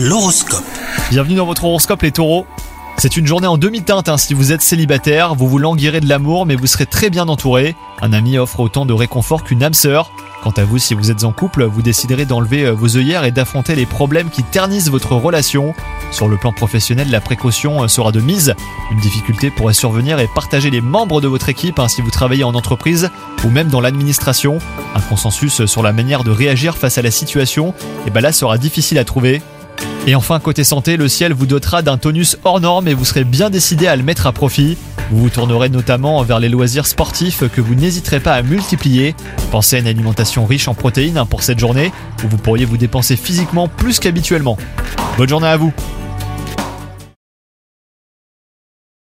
L'horoscope. Bienvenue dans votre horoscope les taureaux. C'est une journée en demi-teinte hein, si vous êtes célibataire, vous vous languirez de l'amour mais vous serez très bien entouré. Un ami offre autant de réconfort qu'une âme sœur. Quant à vous, si vous êtes en couple, vous déciderez d'enlever euh, vos œillères et d'affronter les problèmes qui ternissent votre relation. Sur le plan professionnel, la précaution euh, sera de mise. Une difficulté pourrait survenir et partager les membres de votre équipe hein, si vous travaillez en entreprise ou même dans l'administration. Un consensus sur la manière de réagir face à la situation, et ben là sera difficile à trouver. Et enfin, côté santé, le ciel vous dotera d'un tonus hors norme et vous serez bien décidé à le mettre à profit. Vous vous tournerez notamment vers les loisirs sportifs que vous n'hésiterez pas à multiplier. Pensez à une alimentation riche en protéines pour cette journée où vous pourriez vous dépenser physiquement plus qu'habituellement. Bonne journée à vous